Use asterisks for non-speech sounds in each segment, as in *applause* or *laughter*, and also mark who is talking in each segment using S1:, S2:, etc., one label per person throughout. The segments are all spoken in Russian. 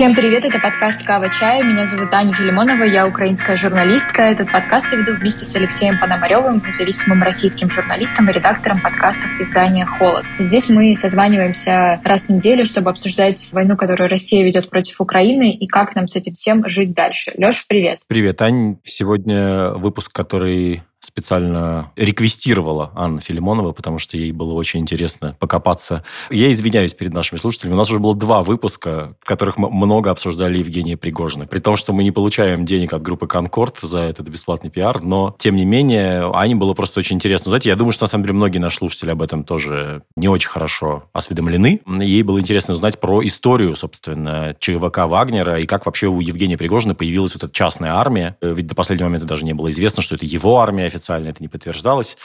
S1: Всем привет, это подкаст «Кава Чай». Меня зовут Аня Филимонова, я украинская журналистка. Этот подкаст я веду вместе с Алексеем Пономаревым, независимым российским журналистом и редактором подкастов издания «Холод». Здесь мы созваниваемся раз в неделю, чтобы обсуждать войну, которую Россия ведет против Украины и как нам с этим всем жить дальше. Леша, привет.
S2: Привет, Ань. Сегодня выпуск, который специально реквестировала Анна Филимонова, потому что ей было очень интересно покопаться. Я извиняюсь перед нашими слушателями. У нас уже было два выпуска, в которых мы много обсуждали Евгения Пригожина. При том, что мы не получаем денег от группы «Конкорд» за этот бесплатный пиар, но, тем не менее, Ане было просто очень интересно. Знаете, я думаю, что, на самом деле, многие наши слушатели об этом тоже не очень хорошо осведомлены. Ей было интересно узнать про историю, собственно, ЧВК Вагнера и как вообще у Евгения Пригожина появилась вот эта частная армия. Ведь до последнего момента даже не было известно, что это его армия, официально это не подтверждалось.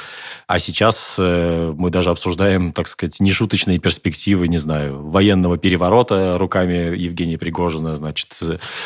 S2: А сейчас э, мы даже обсуждаем, так сказать, нешуточные перспективы, не знаю, военного переворота руками Евгения Пригожина, значит,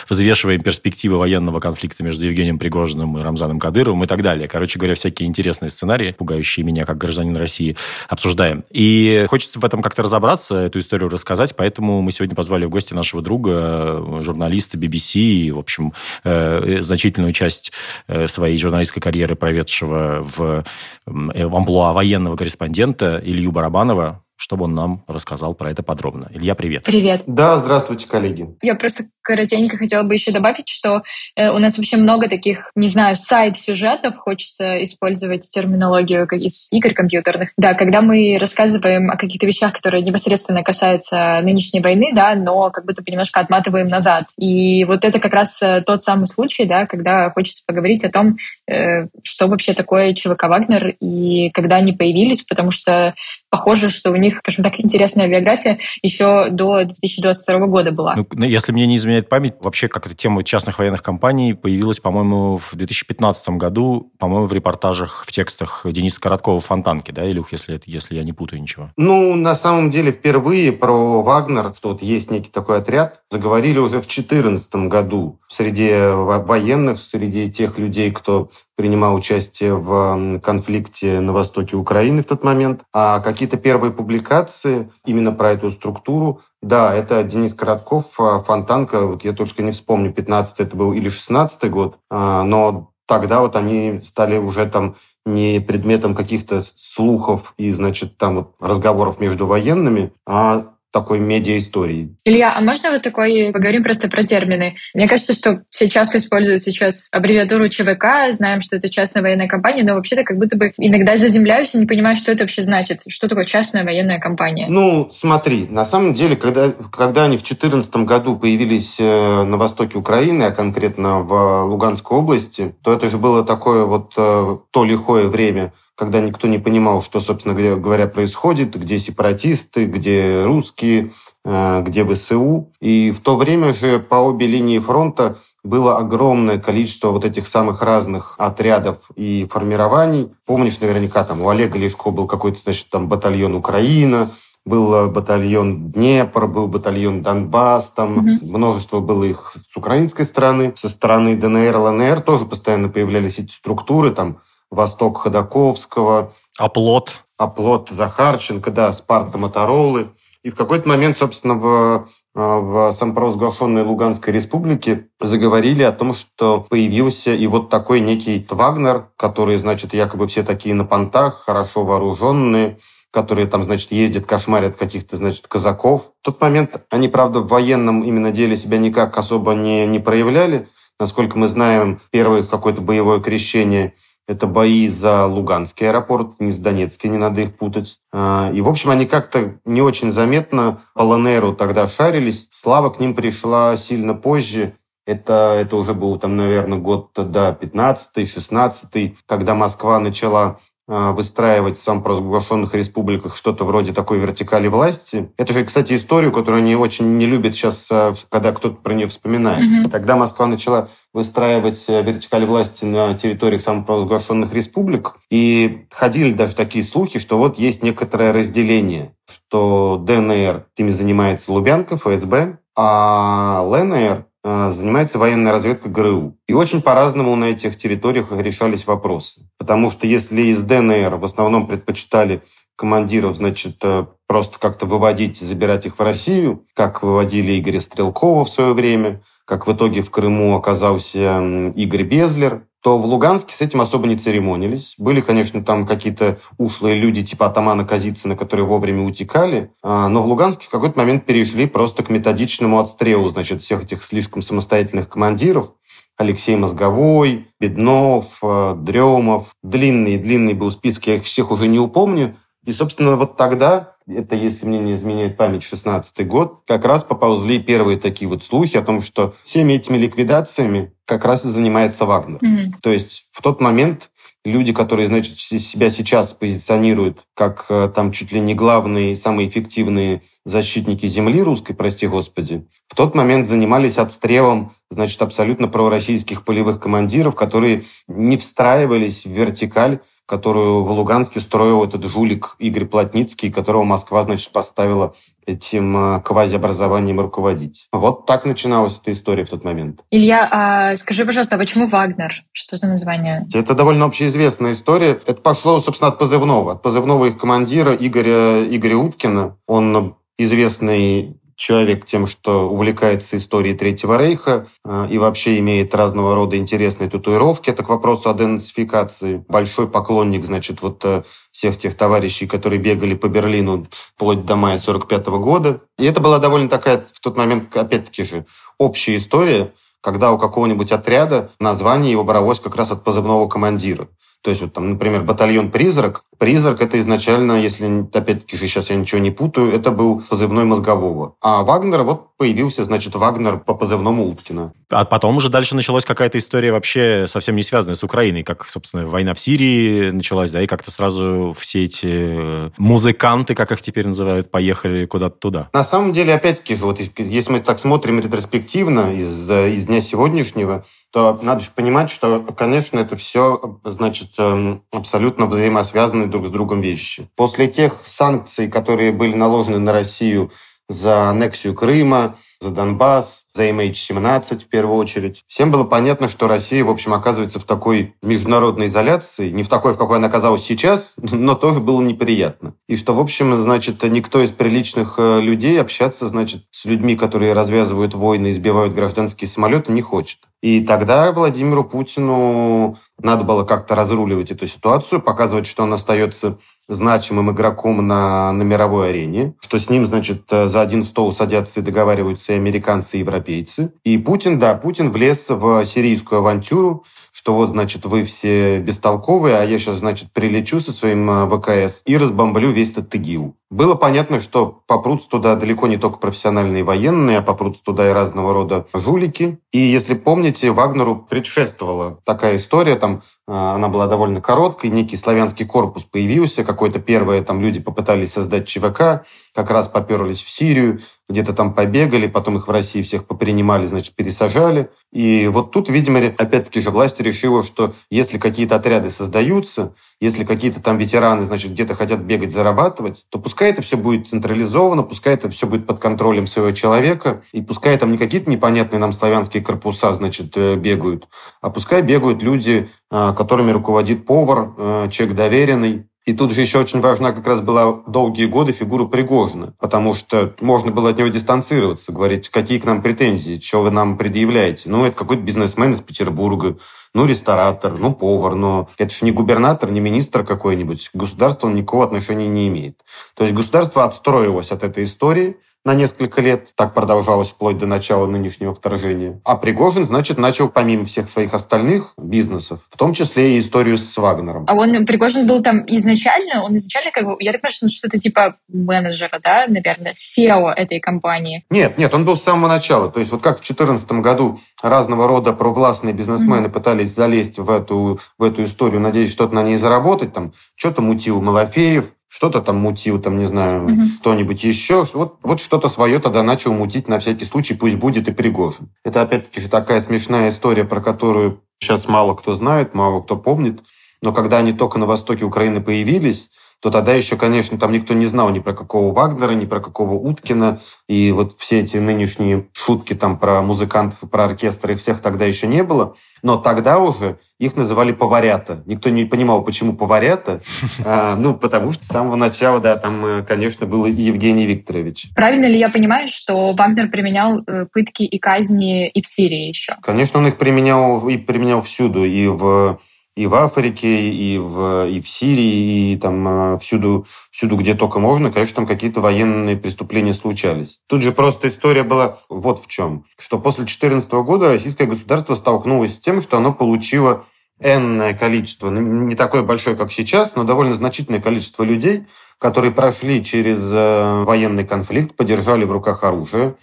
S2: взвешиваем перспективы военного конфликта между Евгением Пригожиным и Рамзаном Кадыровым и так далее. Короче говоря, всякие интересные сценарии, пугающие меня как гражданин России, обсуждаем. И хочется в этом как-то разобраться, эту историю рассказать, поэтому мы сегодня позвали в гости нашего друга, журналиста BBC, и, в общем, э, значительную часть э, своей журналистской карьеры проведшего вошедшего в, в амплуа военного корреспондента Илью Барабанова, чтобы он нам рассказал про это подробно. Илья, привет.
S1: Привет.
S3: Да, здравствуйте, коллеги.
S1: Я просто коротенько хотела бы еще добавить, что э, у нас вообще много таких, не знаю, сайт-сюжетов, хочется использовать терминологию как из игр компьютерных. Да, когда мы рассказываем о каких-то вещах, которые непосредственно касаются нынешней войны, да, но как будто бы немножко отматываем назад. И вот это как раз э, тот самый случай, да, когда хочется поговорить о том, э, что вообще такое ЧВК «Вагнер» и когда они появились, потому что похоже, что у них, скажем так, интересная биография еще до 2022 года была.
S2: Ну, ну, если мне не изменяет память, вообще как эта тема частных военных компаний появилась, по-моему, в 2015 году, по-моему, в репортажах, в текстах Дениса Короткова «Фонтанки», да, Илюх, если, если я не путаю ничего?
S3: Ну, на самом деле, впервые про Вагнер, что вот есть некий такой отряд, заговорили уже в 2014 году среди военных, среди тех людей, кто принимал участие в конфликте на востоке Украины в тот момент. А какие-то первые публикации именно про эту структуру, да, это Денис Коротков, а, Фонтанка, вот я только не вспомню, 15 это был или 16 год, а, но тогда вот они стали уже там не предметом каких-то слухов и, значит, там вот разговоров между военными, а такой медиа-истории.
S1: Илья, а можно вот такой, поговорим просто про термины? Мне кажется, что все часто используют сейчас аббревиатуру ЧВК, знаем, что это частная военная компания, но вообще-то как будто бы иногда заземляюсь и не понимаю, что это вообще значит. Что такое частная военная компания?
S3: Ну, смотри, на самом деле, когда, когда они в 2014 году появились э, на востоке Украины, а конкретно в Луганской области, то это же было такое вот э, то лихое время, когда никто не понимал, что, собственно говоря, происходит, где сепаратисты, где русские, э, где ВСУ. И в то время же по обе линии фронта было огромное количество вот этих самых разных отрядов и формирований. Помнишь, наверняка, там у Олега Лешко был какой-то, значит, там батальон Украина, был батальон Днепр, был батальон Донбасс, там угу. множество было их с украинской стороны, со стороны ДНР, ЛНР тоже постоянно появлялись эти структуры, там Восток Ходаковского.
S2: Оплот.
S3: Оплот Захарченко, да, Спарта Моторолы. И в какой-то момент, собственно, в в самопровозглашенной Луганской республике заговорили о том, что появился и вот такой некий Вагнер, который, значит, якобы все такие на понтах, хорошо вооруженные, которые там, значит, ездят, кошмарят каких-то, значит, казаков. В тот момент они, правда, в военном именно деле себя никак особо не, не проявляли. Насколько мы знаем, первое какое-то боевое крещение – это бои за Луганский аэропорт, не с Донецкий, не надо их путать. А, и, в общем, они как-то не очень заметно по ЛНРу тогда шарились. Слава к ним пришла сильно позже. Это, это уже был, там, наверное, год да, 15-16, когда Москва начала выстраивать в самопровозглашенных республиках что-то вроде такой вертикали власти. Это же, кстати, историю, которую они очень не любят сейчас, а, когда кто-то про нее вспоминает. Mm-hmm. Тогда Москва начала выстраивать э, вертикаль власти на территориях самопровозглашенных республик. И ходили даже такие слухи, что вот есть некоторое разделение, что ДНР ими занимается Лубянка, ФСБ, а ЛНР Э, занимается военная разведка ГРУ. И очень по-разному на этих территориях решались вопросы. Потому что если из ДНР в основном предпочитали командиров, значит, э, просто как-то выводить, забирать их в Россию, как выводили Игоря Стрелкова в свое время, как в итоге в Крыму оказался Игорь Безлер, то в Луганске с этим особо не церемонились. Были, конечно, там какие-то ушлые люди типа атамана Казицына, которые вовремя утекали, а, но в Луганске в какой-то момент перешли просто к методичному отстрелу, значит, всех этих слишком самостоятельных командиров. Алексей Мозговой, Беднов, э, Дремов. Длинный-длинный был список, я их всех уже не упомню. И, собственно, вот тогда, это, если мне не изменяет память, 16 год, как раз поползли первые такие вот слухи о том, что всеми этими ликвидациями как раз и занимается Вагнер. Mm-hmm. То есть в тот момент люди, которые, значит, себя сейчас позиционируют как э, там чуть ли не главные, самые эффективные защитники земли русской, прости господи, в тот момент занимались отстрелом, значит, абсолютно пророссийских полевых командиров, которые не встраивались в вертикаль которую в Луганске строил этот жулик Игорь Плотницкий, которого Москва, значит, поставила этим э, квазиобразованием руководить. Вот так начиналась эта история в тот момент.
S1: Илья, а скажи, пожалуйста, а почему Вагнер? Что за название?
S3: Это довольно общеизвестная история. Это пошло, собственно, от позывного. От позывного их командира Игоря, Игоря Уткина. Он известный человек тем, что увлекается историей Третьего Рейха э, и вообще имеет разного рода интересные татуировки. Это к вопросу о денацификации. Большой поклонник, значит, вот э, всех тех товарищей, которые бегали по Берлину вплоть до мая 45 года. И это была довольно такая в тот момент, опять-таки же, общая история, когда у какого-нибудь отряда название его бралось как раз от позывного командира. То есть, вот там, например, батальон «Призрак». «Призрак» — это изначально, если, опять-таки сейчас я ничего не путаю, это был позывной мозгового. А Вагнер, вот появился, значит, Вагнер по позывному Луткина.
S2: А потом уже дальше началась какая-то история вообще совсем не связанная с Украиной, как, собственно, война в Сирии началась, да, и как-то сразу все эти э, музыканты, как их теперь называют, поехали куда-то туда.
S3: На самом деле, опять-таки же, вот если мы так смотрим ретроспективно из, из дня сегодняшнего, то надо же понимать, что, конечно, это все, значит, эм, абсолютно взаимосвязанные друг с другом вещи. После тех санкций, которые были наложены на Россию за аннексию Крыма, за Донбасс, за MH17 в первую очередь. Всем было понятно, что Россия, в общем, оказывается в такой международной изоляции, не в такой, в какой она оказалась сейчас, *laughs* но тоже было неприятно. И что, в общем, значит, никто из приличных э, людей общаться, значит, с людьми, которые развязывают войны и сбивают гражданские самолеты, не хочет. И тогда Владимиру Путину надо было как-то разруливать эту ситуацию, показывать, что он остается значимым игроком на, на мировой арене, что с ним, значит, за один стол садятся и договариваются и американцы, и европейцы. И Путин, да, Путин влез в сирийскую авантюру, что вот, значит, вы все бестолковые, а я сейчас, значит, прилечу со своим э, ВКС и разбомблю весь этот ТГИУ. Было понятно, что попрутся туда далеко не только профессиональные военные, а попрутся туда и разного рода жулики. И если помните, Вагнеру предшествовала такая история, там э, она была довольно короткой, некий славянский корпус появился, какое-то первое, там люди попытались создать ЧВК, как раз поперлись в Сирию, где-то там побегали, потом их в России всех попринимали, значит, пересажали. И вот тут, видимо, опять-таки же власть решила, что если какие-то отряды создаются, если какие-то там ветераны, значит, где-то хотят бегать, зарабатывать, то пускай это все будет централизовано, пускай это все будет под контролем своего человека, и пускай там не какие-то непонятные нам славянские корпуса, значит, э, бегают, а пускай бегают люди, э, которыми руководит повар, э, человек доверенный, и тут же еще очень важна как раз была долгие годы фигура Пригожина, потому что можно было от него дистанцироваться, говорить, какие к нам претензии, что вы нам предъявляете. Ну, это какой-то бизнесмен из Петербурга, ну, ресторатор, ну, повар, но это же не губернатор, не министр какой-нибудь. Государство он никакого отношения не имеет. То есть государство отстроилось от этой истории, на несколько лет. Так продолжалось вплоть до начала нынешнего вторжения. А Пригожин, значит, начал помимо всех своих остальных бизнесов, в том числе и историю с Вагнером.
S1: А он, Пригожин был там изначально, он изначально как бы, я так понимаю, что что-то типа менеджера, да, наверное, SEO этой компании.
S3: Нет, нет, он был с самого начала. То есть вот как в 2014 году разного рода провластные бизнесмены mm-hmm. пытались залезть в эту, в эту историю, надеясь что-то на ней заработать, там что-то мутил Малафеев, что-то там мутил, там, не знаю, угу. что-нибудь еще. Вот, вот что-то свое тогда начал мутить на всякий случай, пусть будет и Пригожин. Это, опять-таки, такая смешная история, про которую сейчас мало кто знает, мало кто помнит. Но когда они только на востоке Украины появились, то тогда еще, конечно, там никто не знал ни про какого Вагнера, ни про какого Уткина. И вот все эти нынешние шутки там про музыкантов и про оркестр, их всех тогда еще не было. Но тогда уже их называли поварята. Никто не понимал, почему поварята. А, ну, потому что с самого начала, да, там, э, конечно, был Евгений Викторович.
S1: Правильно ли я понимаю, что Вагнер применял э, пытки и казни и в Сирии еще?
S3: Конечно, он их применял и применял всюду. И в и в Африке, и в, и в Сирии, и там э, всюду, всюду, где только можно, конечно, там какие-то военные преступления случались. Тут же просто история была вот в чем, что после 2014 года российское государство столкнулось с тем, что оно получило энное количество, ну, не такое большое, как сейчас, но довольно значительное количество людей, которые прошли через э, военный конфликт, подержали в руках оружие,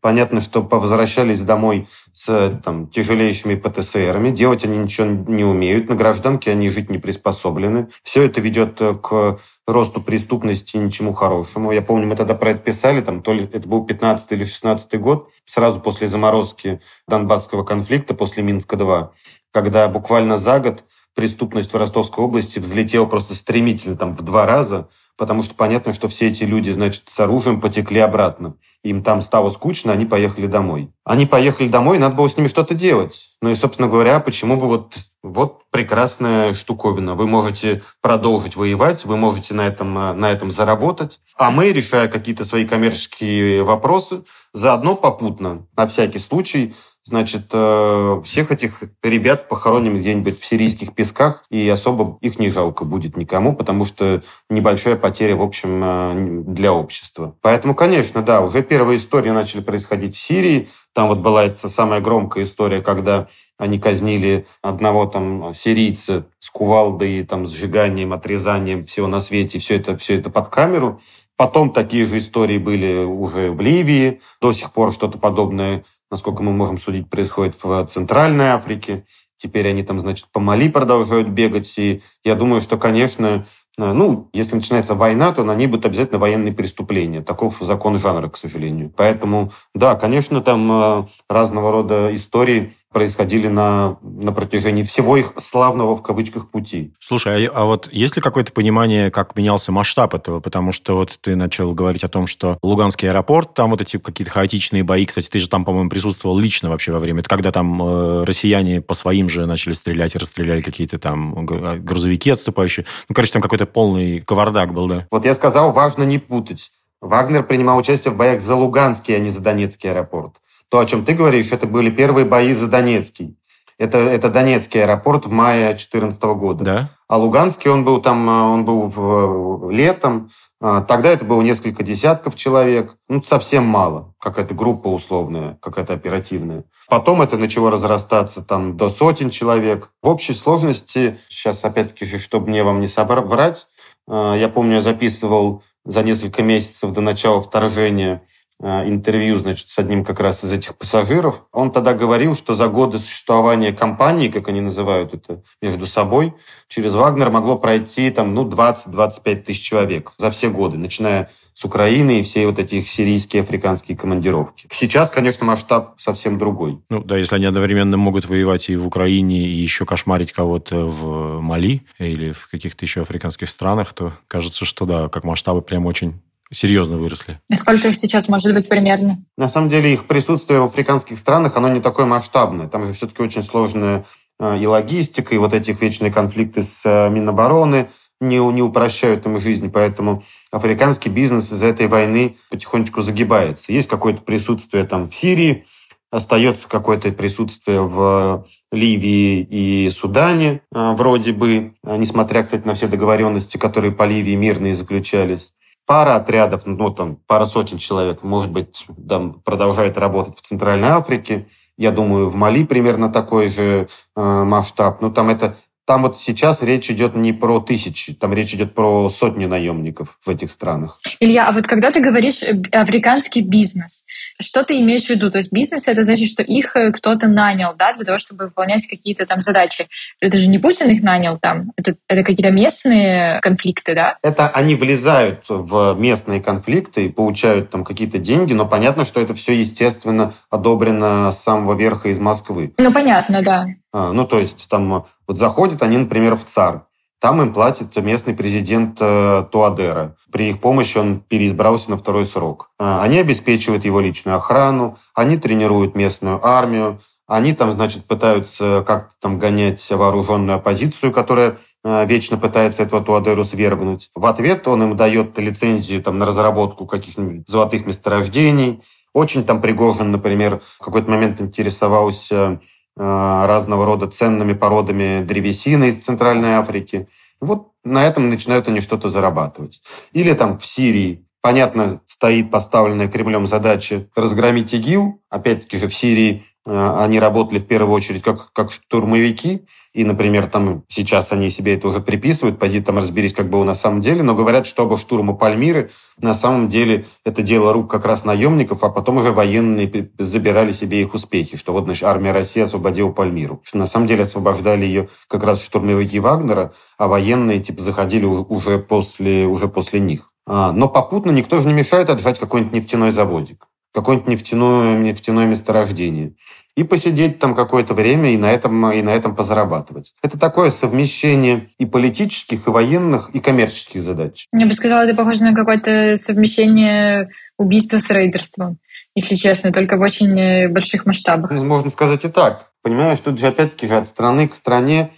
S3: Понятно, что возвращались домой с там, тяжелейшими ПТСРами. Делать они ничего не умеют. На гражданке они жить не приспособлены. Все это ведет э, к росту преступности и ничему хорошему. Я помню, мы тогда про это писали, там, то ли это был 15 или 16 год, сразу после заморозки Донбасского конфликта, после Минска-2, когда буквально за год преступность в Ростовской области взлетела просто стремительно, там, в два раза, потому что понятно, что все эти люди, значит, с оружием потекли обратно. Им там стало скучно, они поехали домой. Они поехали домой, надо было с ними что-то делать. Ну и, собственно говоря, почему бы вот, вот прекрасная штуковина. Вы можете продолжить воевать, вы можете на этом, на этом заработать. А мы, решая какие-то свои коммерческие вопросы, заодно попутно, на всякий случай, Значит, э, всех этих ребят похороним где-нибудь в сирийских песках, и особо их не жалко будет никому, потому что небольшая потеря, в общем, э, для общества. Поэтому, конечно, да, уже первые истории начали происходить в Сирии. Там вот была эта самая громкая история, когда они казнили одного там сирийца с кувалдой, там, сжиганием, отрезанием всего на свете, все это, все это под камеру. Потом такие же истории были уже в Ливии, до сих пор что-то подобное насколько мы можем судить, происходит в Центральной Африке. Теперь они там, значит, по Мали продолжают бегать. И я думаю, что, конечно, ну, если начинается война, то на ней будут обязательно военные преступления. Таков закон жанра, к сожалению. Поэтому, да, конечно, там э, разного рода истории происходили на, на протяжении всего их славного в кавычках пути.
S2: Слушай, а, а вот есть ли какое-то понимание, как менялся масштаб этого? Потому что вот ты начал говорить о том, что Луганский аэропорт, там вот эти какие-то хаотичные бои, кстати, ты же там, по-моему, присутствовал лично вообще во время, это когда там э, россияне по своим же начали стрелять и расстреляли какие-то там а, грузовики отступающие. Ну, короче, там какой-то полный кавардак был, да?
S3: Вот я сказал, важно не путать. Вагнер принимал участие в боях за Луганский, а не за Донецкий аэропорт. То, о чем ты говоришь, это были первые бои за Донецкий. Это, это Донецкий аэропорт в мае 2014 года.
S2: Да?
S3: А Луганский, он был там, э, он был в, летом. А, тогда это было несколько десятков человек. Ну, совсем мало. Какая-то группа условная, какая-то оперативная. Потом это начало разрастаться там до сотен человек. В общей сложности, сейчас опять-таки, чтобы мне вам не собрать, э, я помню, я записывал за несколько месяцев до начала вторжения Э, интервью, значит, с одним как раз из этих пассажиров. Он тогда говорил, что за годы существования компании, как они называют это между собой, через Вагнер могло пройти там, ну, 20-25 тысяч человек за все годы, начиная с Украины и все вот эти сирийские, африканские командировки. Сейчас, конечно, масштаб совсем другой.
S2: Ну да, если они одновременно могут воевать и в Украине, и еще кошмарить кого-то в Мали или в каких-то еще африканских странах, то кажется, что да, как масштабы прям очень серьезно выросли.
S1: И сколько их сейчас может быть примерно?
S3: На самом деле их присутствие в африканских странах, оно не такое масштабное. Там же все-таки очень сложная э, и логистика, и вот эти вечные конфликты с э, Минобороны не, не упрощают им жизнь, поэтому африканский бизнес из-за этой войны потихонечку загибается. Есть какое-то присутствие там в Сирии, остается какое-то присутствие в Ливии и Судане, э, вроде бы, несмотря, кстати, на все договоренности, которые по Ливии мирные заключались пара отрядов, ну, там, пара сотен человек, может быть, там, продолжает работать в Центральной Африке. Я думаю, в Мали примерно такой же э, масштаб. Ну, там это там вот сейчас речь идет не про тысячи, там речь идет про сотни наемников в этих странах.
S1: Илья, а вот когда ты говоришь э, африканский бизнес, что ты имеешь в виду? То есть бизнес это значит, что их э, кто-то нанял, да, для того, чтобы выполнять какие-то там задачи. Это же не Путин их нанял там, это, это какие-то местные конфликты, да?
S3: Это они влезают в местные конфликты и получают там какие-то деньги, но понятно, что это все, естественно, одобрено с самого верха из Москвы.
S1: Ну, понятно, да.
S3: А, ну, то есть там вот заходят они, например, в ЦАР. Там им платит местный президент э, Туадера. При их помощи он переизбрался на второй срок. Э, они обеспечивают его личную охрану, они тренируют местную армию, они там, значит, пытаются как-то там гонять вооруженную оппозицию, которая э, вечно пытается этого Туадеру свергнуть. В ответ он им дает лицензию там, на разработку каких-нибудь золотых месторождений. Очень там Пригожин, например, в какой-то момент интересовался разного рода ценными породами древесины из Центральной Африки. Вот на этом начинают они что-то зарабатывать. Или там в Сирии Понятно, стоит поставленная Кремлем задача разгромить ИГИЛ. Опять-таки же в Сирии э, они работали в первую очередь как, как штурмовики, и, например, там сейчас они себе это уже приписывают, пойди там разберись, как было на самом деле, но говорят, что оба штурма Пальмиры на самом деле это дело рук как раз наемников, а потом уже военные забирали себе их успехи, что вот, значит, армия России освободила Пальмиру, что на самом деле освобождали ее как раз штурмовики Вагнера, а военные типа заходили уже после, уже после них. А, но попутно никто же не мешает отжать какой-нибудь нефтяной заводик, какое-нибудь нефтяное, нефтяное месторождение и посидеть там какое-то время и на этом, и на этом позарабатывать. Это такое совмещение и политических, и военных, и коммерческих задач.
S1: Я бы сказала, это похоже на какое-то совмещение убийства с рейдерством, если честно, только в очень э, больших масштабах.
S3: Можно сказать и так. Понимаешь, тут же опять-таки же от страны к стране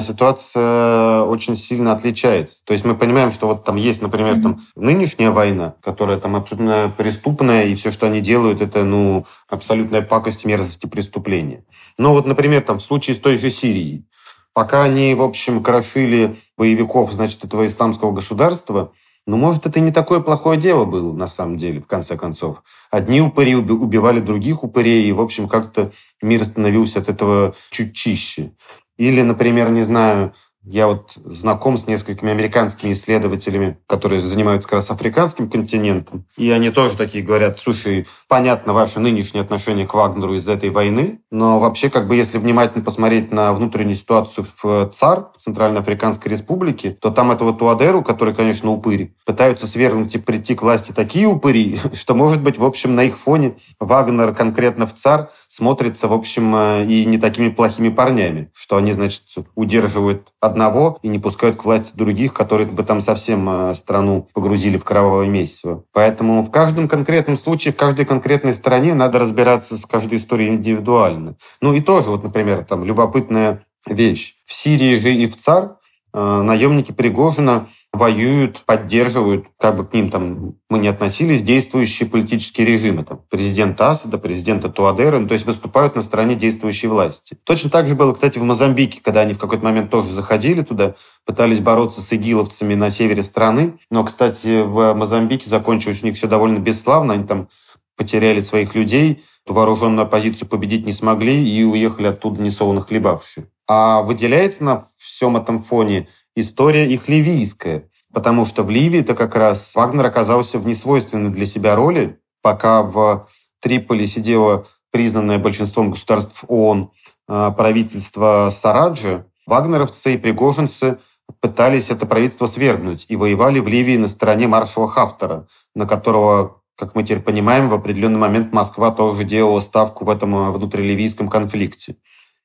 S3: ситуация очень сильно отличается. То есть мы понимаем, что вот там есть, например, mm-hmm. там нынешняя война, которая там абсолютно преступная, и все, что они делают, это ну абсолютная пакость, мерзость и преступление. Но вот, например, там в случае с той же Сирией, пока они, в общем, крошили боевиков, значит, этого исламского государства, ну, может, это не такое плохое дело было, на самом деле, в конце концов. Одни упыри убивали других упырей, и, в общем, как-то мир становился от этого чуть чище. Или, например, не знаю, я вот знаком с несколькими американскими исследователями, которые занимаются как раз африканским континентом. И они тоже такие говорят, слушай, понятно ваше нынешнее отношение к Вагнеру из этой войны, но вообще, как бы, если внимательно посмотреть на внутреннюю ситуацию в ЦАР, в Центральноафриканской Республике, то там этого Туадеру, который, конечно, упырь, пытаются свергнуть и прийти к власти такие упыри, *laughs* что, может быть, в общем, на их фоне Вагнер конкретно в ЦАР смотрится, в общем, э, и не такими плохими парнями, что они, значит, удерживают одного и не пускают к власти других, которые бы там совсем э, страну погрузили в кровавое месиво. Поэтому в каждом конкретном случае, в каждой конкретной стране надо разбираться с каждой историей индивидуально. Ну и тоже, вот, например, там любопытная вещь. В Сирии же и в ЦАР наемники Пригожина воюют, поддерживают, как бы к ним там мы не относились, действующие политические режимы, там, президента Асада, президента Туадера, ну, то есть выступают на стороне действующей власти. Точно так же было, кстати, в Мозамбике, когда они в какой-то момент тоже заходили туда, пытались бороться с игиловцами на севере страны, но, кстати, в Мозамбике закончилось у них все довольно бесславно, они там потеряли своих людей, ту вооруженную оппозицию победить не смогли и уехали оттуда несолоно хлебавшие. А выделяется на всем этом фоне история их ливийская, потому что в Ливии-то как раз Вагнер оказался в несвойственной для себя роли, пока в Триполи сидело признанное большинством государств ООН а, правительство Сараджи, вагнеровцы и пригожинцы пытались это правительство свергнуть и воевали в Ливии на стороне маршала Хафтера, на которого, как мы теперь понимаем, в определенный момент Москва тоже делала ставку в этом внутриливийском конфликте.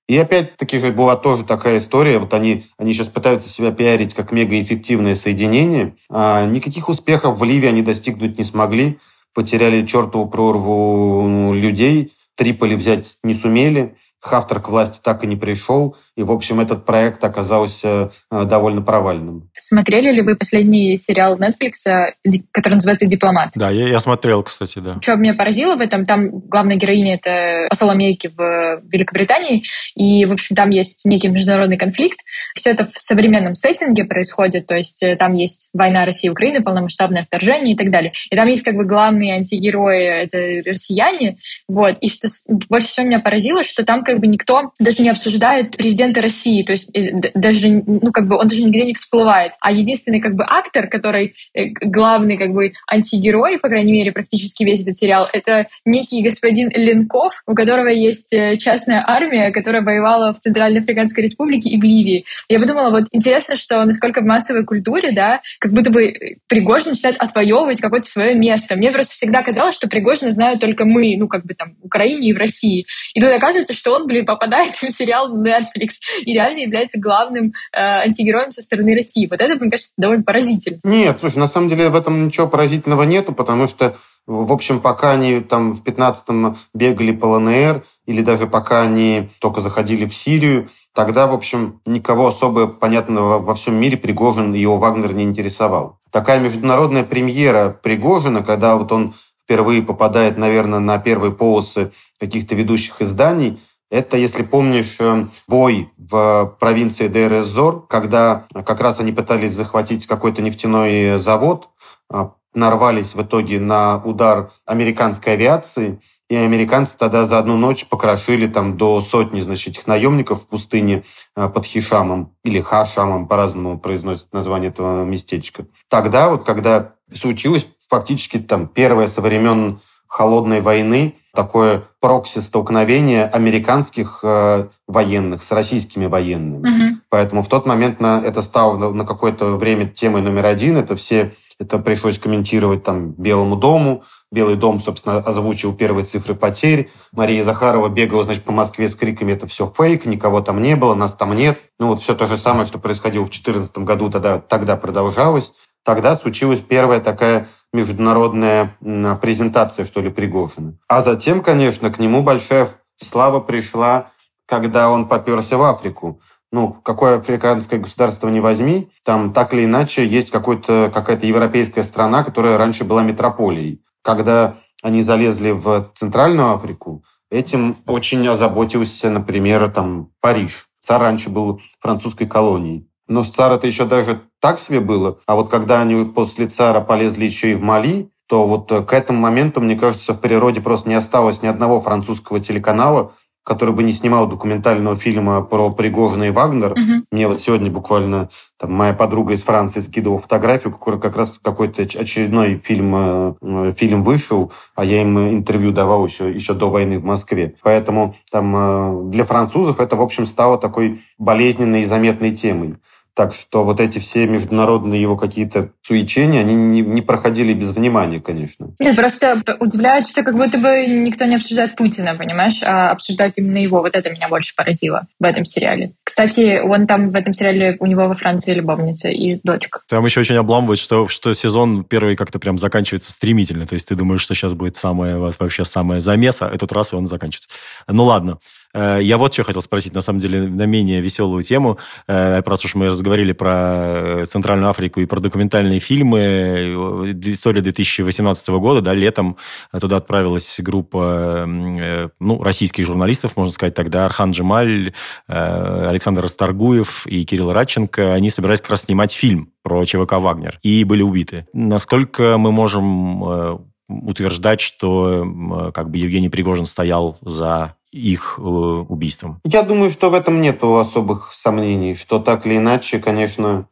S3: И опять-таки же была тоже такая история, вот они, они сейчас пытаются себя пиарить как мегаэффективное соединение, а никаких успехов в Ливии они достигнуть не смогли, потеряли чертову прорву людей, Триполи взять не сумели, Хафтер к власти так и не пришел, и, в общем, этот проект оказался э, довольно провальным.
S1: Смотрели ли вы последний сериал с Netflix, э, который называется «Дипломат»?
S2: Да, я, я смотрел, кстати, да.
S1: Что меня поразило в этом, там главная героиня — это посол Америки в Великобритании, и, в общем, там есть некий международный конфликт. Все это в современном сеттинге происходит, то есть э, там есть война России и Украины, полномасштабное вторжение и так далее. И там есть как бы главные антигерои — это россияне, вот. И что больше всего меня поразило, что там как бы никто даже не обсуждает президента президента России, то есть э, даже, ну, как бы он даже нигде не всплывает. А единственный, как бы, актор, который э, главный, как бы, антигерой, по крайней мере, практически весь этот сериал, это некий господин Ленков, у которого есть э, частная армия, которая воевала в Центральной Африканской Республике и в Ливии. Я подумала, вот интересно, что насколько в массовой культуре, да, как будто бы Пригожин начинает отвоевывать какое-то свое место. Мне просто всегда казалось, что Пригожина знают только мы, ну, как бы там, в Украине и в России. И тут оказывается, что он, блин, попадает в сериал Netflix, *laughs* и реально является главным э, антигероем со стороны России. Вот это, мне кажется, довольно поразительно.
S3: Нет, слушай, на самом деле в этом ничего поразительного нету, потому что в общем, пока они там в 15-м бегали по ЛНР, или даже пока они только заходили в Сирию, тогда, в общем, никого особо понятного во всем мире Пригожин и его Вагнер не интересовал. Такая международная премьера Пригожина, когда вот он впервые попадает, наверное, на первые полосы каких-то ведущих изданий, это, если помнишь, э, бой в провинции Дейр-эз-Зор, когда как раз они пытались захватить какой-то нефтяной завод, а нарвались в итоге на удар американской авиации, и американцы тогда за одну ночь покрошили там до сотни, значит, этих наемников в пустыне э, под Хишамом, или Хашамом, по-разному произносят название этого местечка. Тогда вот, когда случилось фактически там первое со времен холодной войны такое прокси-столкновение американских э, военных с российскими военными.
S1: Мгм.
S3: Поэтому в тот момент на, это стало на, на какое-то время темой номер один. Это все это пришлось комментировать там Белому дому. Белый дом, собственно, озвучил первые цифры потерь. Мария Захарова бегала, значит, по Москве с криками «это все фейк, никого там не было, нас там нет». Ну вот все то же самое, что происходило в 2014 году, тогда, тогда продолжалось. Тогда случилась первая такая международная презентация, что ли, Пригожина. А затем, конечно, к нему большая слава пришла, когда он поперся в Африку ну, какое африканское государство не возьми, там так или иначе есть какая-то европейская страна, которая раньше была метрополией. Когда они залезли в Центральную Африку, этим очень озаботился, например, там Париж. Цар раньше был французской колонией. Но с цара это еще даже так себе было. А вот когда они после цара полезли еще и в Мали, то вот к этому моменту, мне кажется, в природе просто не осталось ни одного французского телеканала, который бы не снимал документального фильма про Пригожина и Вагнер.
S1: Мгм.
S3: Мне вот сегодня буквально там, моя подруга из Франции скидывала фотографию, как, как раз какой-то оч- очередной фильм, э, э, фильм вышел, а я им интервью давал еще, еще до войны в Москве. Поэтому там э, для французов это, в общем, стало такой болезненной и заметной темой. Так что вот эти все международные его какие-то суечения, они не, не проходили без внимания, конечно.
S1: Нет, просто удивляет, что как будто бы никто не обсуждает Путина, понимаешь, а обсуждают именно его. Вот это меня больше поразило в этом сериале. Кстати, он там в этом сериале, у него во Франции любовница и дочка.
S2: Там еще очень обламывает, что, что сезон первый как-то прям заканчивается стремительно. То есть ты думаешь, что сейчас будет самое, вот вообще самое замес, а этот раз и он заканчивается. Ну ладно. Э, Я вот что хотел спросить, на самом деле, на менее веселую тему. Э, Раз уж мы разговаривали про Центральную Африку и про документальные фильмы, э, история 2018 года, да, летом туда отправилась группа э, ну, российских журналистов, можно сказать, тогда Архан Джемаль, э, Александр Расторгуев и Кирилл Радченко. Они собирались как раз снимать фильм про ЧВК «Вагнер» и были убиты. Насколько мы можем э, утверждать, что м, как бы Евгений Пригожин стоял за их э, убийством?
S3: Я думаю, что в этом нет особых сомнений, что так или иначе, конечно,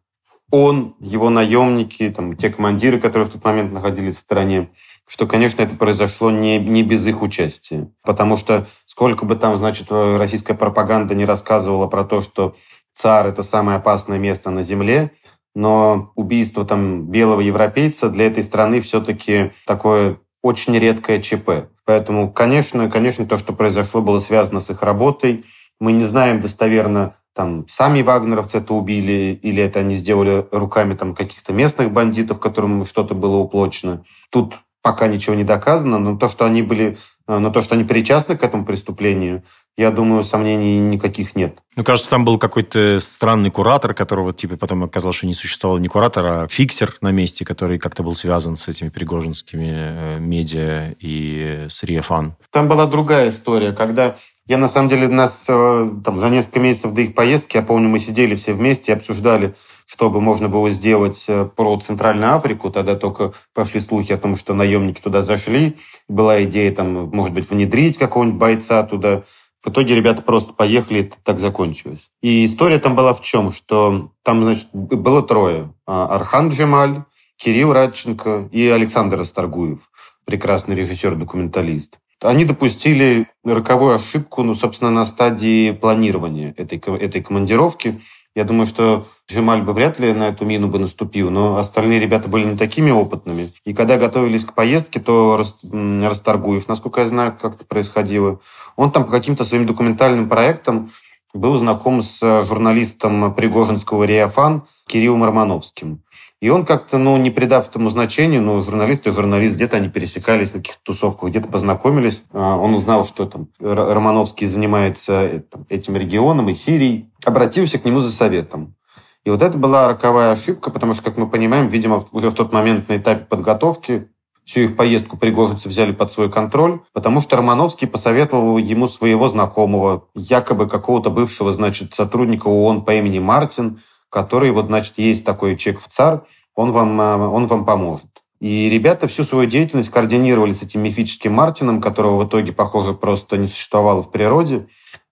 S3: он, его наемники, там, те командиры, которые в тот момент находились в стране, что, конечно, это произошло не, не без их участия. Потому что сколько бы там, значит, э, российская пропаганда не рассказывала про то, что царь – это самое опасное место на земле, но убийство там белого европейца для этой страны все-таки такое очень редкое ЧП. Поэтому, конечно, конечно, то, что произошло, было связано с их работой. Мы не знаем достоверно, там, сами вагнеровцы это убили, или это они сделали руками там, каких-то местных бандитов, которым что-то было уплочено. Тут пока ничего не доказано, но то, что они были, э, но то, что они причастны к этому преступлению, я думаю, сомнений никаких нет.
S2: Ну, кажется, там был какой-то странный куратор, которого, типа, потом оказалось, что не существовало не куратор, а фиксер на месте, который как-то был связан с этими пригожинскими э, медиа и с Риефан.
S3: Там была другая история, когда я, на самом деле, нас э, там, за несколько месяцев до их поездки, я помню, мы сидели все вместе и обсуждали, что бы можно было сделать э, про Центральную Африку. Тогда только пошли слухи о том, что наемники туда зашли. Была идея, там, может быть, внедрить какого-нибудь бойца туда. В итоге ребята просто поехали, и так закончилось. И история там была в чем? Что там, значит, было трое. А, Архан Джемаль, Кирилл Радченко и Александр Расторгуев, прекрасный режиссер-документалист. Они допустили роковую ошибку, ну, собственно, на стадии планирования этой, этой командировки. Я думаю, что Джемаль бы вряд ли на эту мину бы наступил, но остальные ребята были не такими опытными. И когда готовились к поездке, то Расторгуев, насколько я знаю, как это происходило, он там по каким-то своим документальным проектам был знаком с журналистом Пригожинского «Реафан» Кириллом Романовским. И он как-то, ну, не придав этому значению, ну, журналист и журналист, где-то они пересекались на каких-то тусовках, где-то познакомились. А, он узнал, что там Романовский занимается э, этим регионом и Сирией. Обратился к нему за советом. И вот это была роковая ошибка, потому что, как мы понимаем, видимо, уже в тот момент на этапе подготовки всю их поездку пригожинцы взяли под свой контроль, потому что Романовский посоветовал ему своего знакомого, якобы какого-то бывшего, значит, сотрудника ООН по имени Мартин, который, вот, значит, есть такой чек в ЦАР, он вам, э, он вам поможет. И ребята всю свою деятельность координировали с этим мифическим Мартином, которого в итоге, похоже, просто не существовало в природе,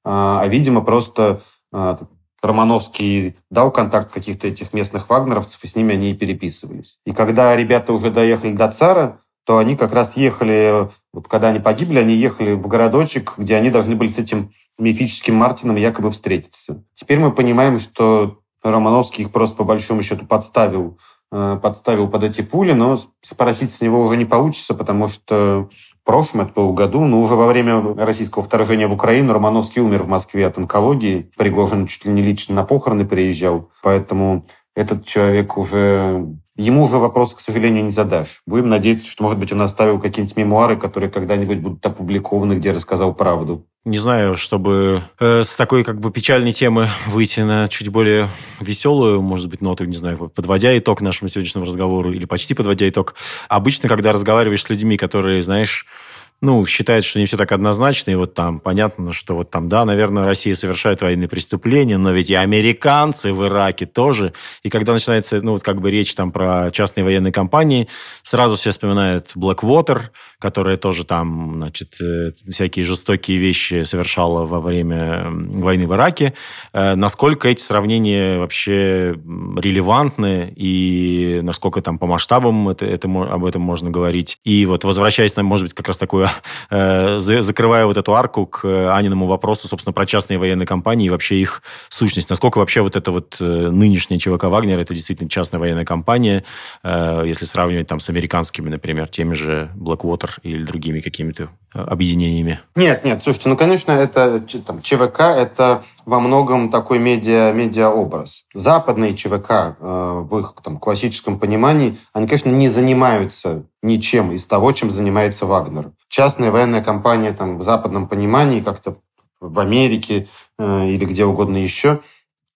S3: а, а видимо, просто а, Романовский дал контакт каких-то этих местных вагнеровцев, и с ними они и переписывались. И когда ребята уже доехали до Цара, то они как раз ехали, вот когда они погибли, они ехали в городочек, где они должны были с этим мифическим Мартином якобы встретиться. Теперь мы понимаем, что Романовский их просто по большому счету подставил, э, подставил под эти пули, но спросить с него уже не получится, потому что в прошлом, это был году, но уже во время российского вторжения в Украину Романовский умер в Москве от онкологии. Пригожин чуть ли не лично на похороны приезжал, поэтому этот человек уже Ему уже вопрос, к сожалению, не задашь. Будем надеяться, что, может быть, он оставил какие-нибудь мемуары, которые когда-нибудь будут опубликованы, где рассказал правду.
S2: Не знаю, чтобы э, с такой как бы печальной темы выйти на чуть более веселую, может быть, ноту, не знаю, подводя итог нашему сегодняшнему разговору или почти подводя итог. Обычно, когда разговариваешь с людьми, которые, знаешь, ну, считает, что не все так однозначно, и вот там понятно, что вот там, да, наверное, Россия совершает военные преступления, но ведь и американцы в Ираке тоже. И когда начинается, ну, вот как бы речь там про частные военные компании, сразу все вспоминают Blackwater, которая тоже там, значит, э, всякие жестокие вещи совершала во время войны в Ираке. Э, насколько эти сравнения вообще релевантны и насколько там по масштабам это, это, об этом можно говорить. И вот возвращаясь, может быть, как раз такую Э, закрывая вот эту арку к э, Аниному вопросу, собственно, про частные военные компании и вообще их сущность. Насколько вообще вот это вот э, нынешняя ЧВК «Вагнер» это действительно частная военная компания, если сравнивать там с американскими, например, теми же Blackwater или другими какими-то объединениями?
S3: Нет, нет, слушайте, ну, конечно, это там, ЧВК – это во многом такой медиа, медиаобраз. Западные ЧВК э, в их там, классическом понимании, они, конечно, не занимаются ничем из того, чем занимается Вагнер. Частная военная компания там, в западном понимании, как-то в Америке э, или где угодно еще,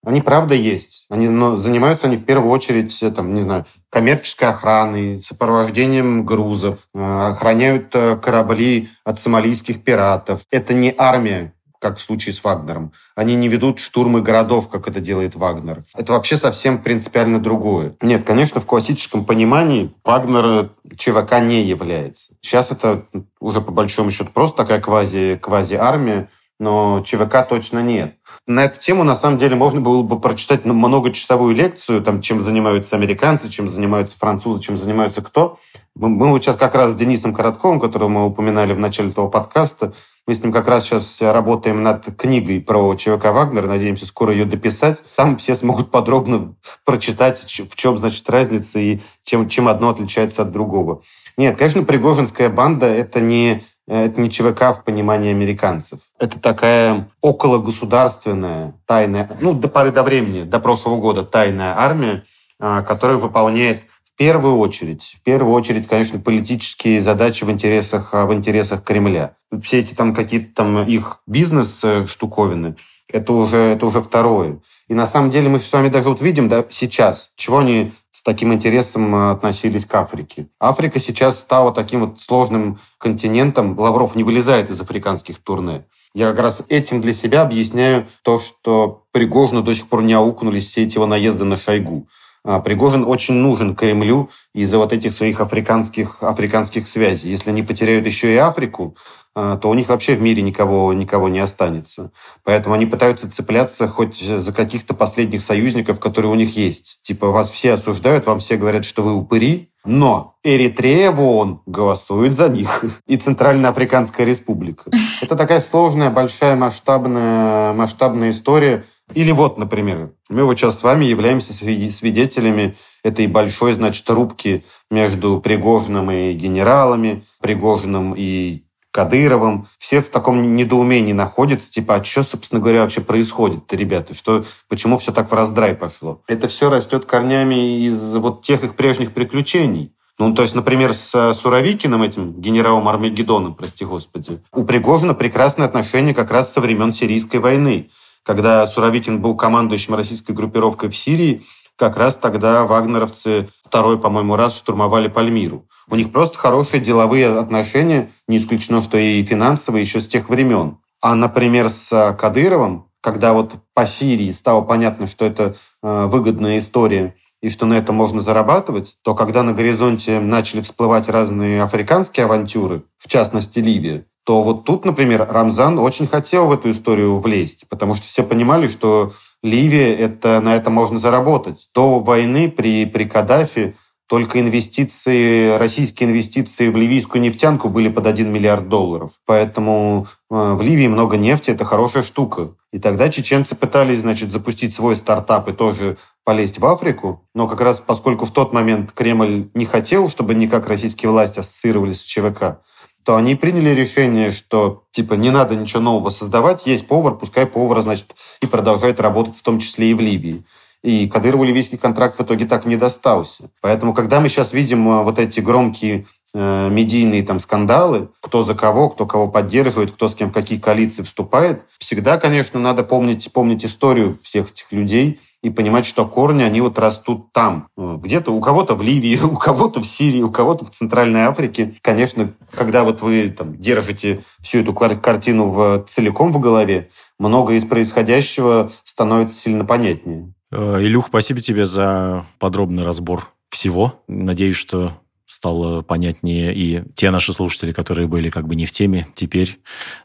S3: они правда есть. Они, но занимаются они в первую очередь, э, там, не знаю, коммерческой охраной, сопровождением грузов, э, охраняют э, корабли от сомалийских пиратов. Это не армия, как в случае с Вагнером. Они не ведут штурмы городов, как это делает Вагнер. Это вообще совсем принципиально другое. Нет, конечно, в классическом понимании Вагнер ЧВК не является. Сейчас это уже по большому счету просто такая квази, квази-армия, но ЧВК точно нет. На эту тему, на самом деле, можно было бы прочитать многочасовую лекцию, там, чем занимаются американцы, чем занимаются французы, чем занимаются кто. Мы вот сейчас как раз с Денисом Коротковым, которого мы упоминали в начале этого подкаста, мы с ним как раз сейчас работаем над книгой про ЧВК Вагнер, надеемся скоро ее дописать. Там все смогут подробно прочитать, в чем, значит, разница и чем, чем одно отличается от другого. Нет, конечно, Пригожинская банда – это не это не ЧВК в понимании американцев. Это такая окологосударственная тайная, ну, до поры до времени, до прошлого года тайная армия, а, которая выполняет первую очередь, в первую очередь, конечно, политические задачи в интересах, в интересах Кремля. Все эти там какие-то там их бизнес-штуковины, это уже, это уже второе. И на самом деле мы с вами даже вот видим да, сейчас, чего они с таким интересом относились к Африке. Африка сейчас стала таким вот сложным континентом. Лавров не вылезает из африканских турне. Я как раз этим для себя объясняю то, что Пригожину до сих пор не аукнулись все эти его наезды на Шойгу. А, Пригожин очень нужен Кремлю из-за вот этих своих африканских, африканских связей. Если они потеряют еще и Африку, а, то у них вообще в мире никого, никого не останется. Поэтому они пытаются цепляться хоть за каких-то последних союзников, которые у них есть. Типа вас все осуждают, вам все говорят, что вы упыри, но Эритрея в ООН голосует за них. *laughs* И Центральноафриканская республика. *laughs* Это такая сложная, большая, масштабная, масштабная история – или вот, например, мы вот сейчас с вами являемся свидетелями этой большой, значит, рубки между Пригожиным и генералами, Пригожиным и Кадыровым. Все в таком недоумении находятся, типа, а что, собственно говоря, вообще происходит-то, ребята? Что, почему все так в раздрай пошло? Это все растет корнями из вот тех их прежних приключений. Ну, то есть, например, с Суровикиным, этим генералом Армагеддоном, прости господи, у Пригожина прекрасные отношения как раз со времен Сирийской войны. Когда Суровикин был командующим российской группировкой в Сирии, как раз тогда вагнеровцы второй, по-моему, раз штурмовали Пальмиру. У них просто хорошие деловые отношения, не исключено, что и финансовые еще с тех времен. А, например, с Кадыровым, когда вот по Сирии стало понятно, что это э, выгодная история, и что на этом можно зарабатывать, то когда на горизонте начали всплывать разные африканские авантюры, в частности Ливия, то вот тут, например, Рамзан очень хотел в эту историю влезть, потому что все понимали, что Ливия, это, на это можно заработать. До войны при, при Каддафи только инвестиции, российские инвестиции в ливийскую нефтянку были под 1 миллиард долларов. Поэтому э, в Ливии много нефти, это хорошая штука. И тогда чеченцы пытались, значит, запустить свой стартап и тоже полезть в Африку. Но как раз поскольку в тот момент Кремль не хотел, чтобы никак российские власти ассоциировались с ЧВК, то они приняли решение, что типа не надо ничего нового создавать, есть повар, пускай повар, значит, и продолжает работать в том числе и в Ливии. И Кадырову ливийский контракт в итоге так не достался. Поэтому, когда мы сейчас видим э, вот эти громкие медийные там скандалы, кто за кого, кто кого поддерживает, кто с кем в какие коалиции вступает, всегда, конечно, надо помнить, помнить историю всех этих людей и понимать, что корни, они вот растут там. Э, где-то у кого-то в Ливии, *laughs* у кого-то в Сирии, у кого-то в Центральной Африке. Конечно, когда вот вы там, держите всю эту картину в, целиком в голове, многое из происходящего становится сильно понятнее.
S2: Э, Илюх, спасибо тебе за подробный разбор всего. Надеюсь, что стало понятнее, и те наши слушатели, которые были как бы не в теме, теперь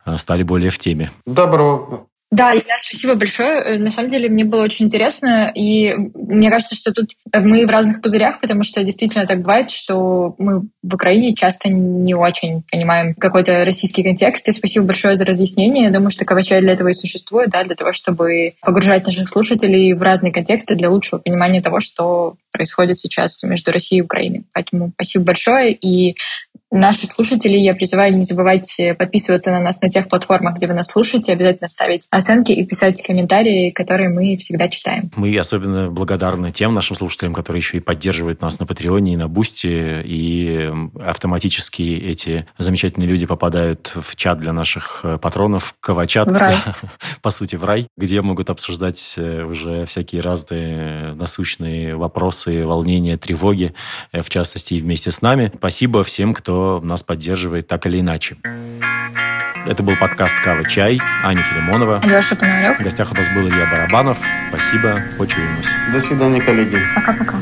S2: э, стали более в теме.
S3: Добро.
S1: Да, Илья, спасибо большое. Э, на самом деле мне было очень интересно, и мне кажется, что тут мы в разных пузырях, потому что действительно так бывает, что мы в Украине часто не очень понимаем какой-то российский контекст. И спасибо большое за разъяснение. Я думаю, что Кавачай для этого и существует, да, для того, чтобы погружать наших слушателей в разные контексты для лучшего понимания того, что происходит сейчас между Россией и Украиной. Поэтому спасибо большое, и Наших слушателей я призываю не забывать подписываться на нас на тех платформах, где вы нас слушаете, обязательно ставить оценки и писать комментарии, которые мы всегда читаем.
S2: Мы особенно благодарны тем нашим слушателям, которые еще и поддерживают нас на Патреоне и на Бусти, и автоматически эти замечательные люди попадают в чат для наших э, патронов, Кавачат, в рай. *laughs* по сути, в рай, где могут обсуждать э, уже всякие разные насущные вопросы, волнения, тревоги, э, в частности, и вместе с нами. Спасибо всем, кто нас поддерживает так или иначе. Это был подкаст «Кава Чай». Аня Филимонова.
S1: Леша Пономарев.
S2: В гостях у нас был Илья Барабанов. Спасибо. Почуемся.
S3: До свидания, коллеги.
S1: Пока-пока.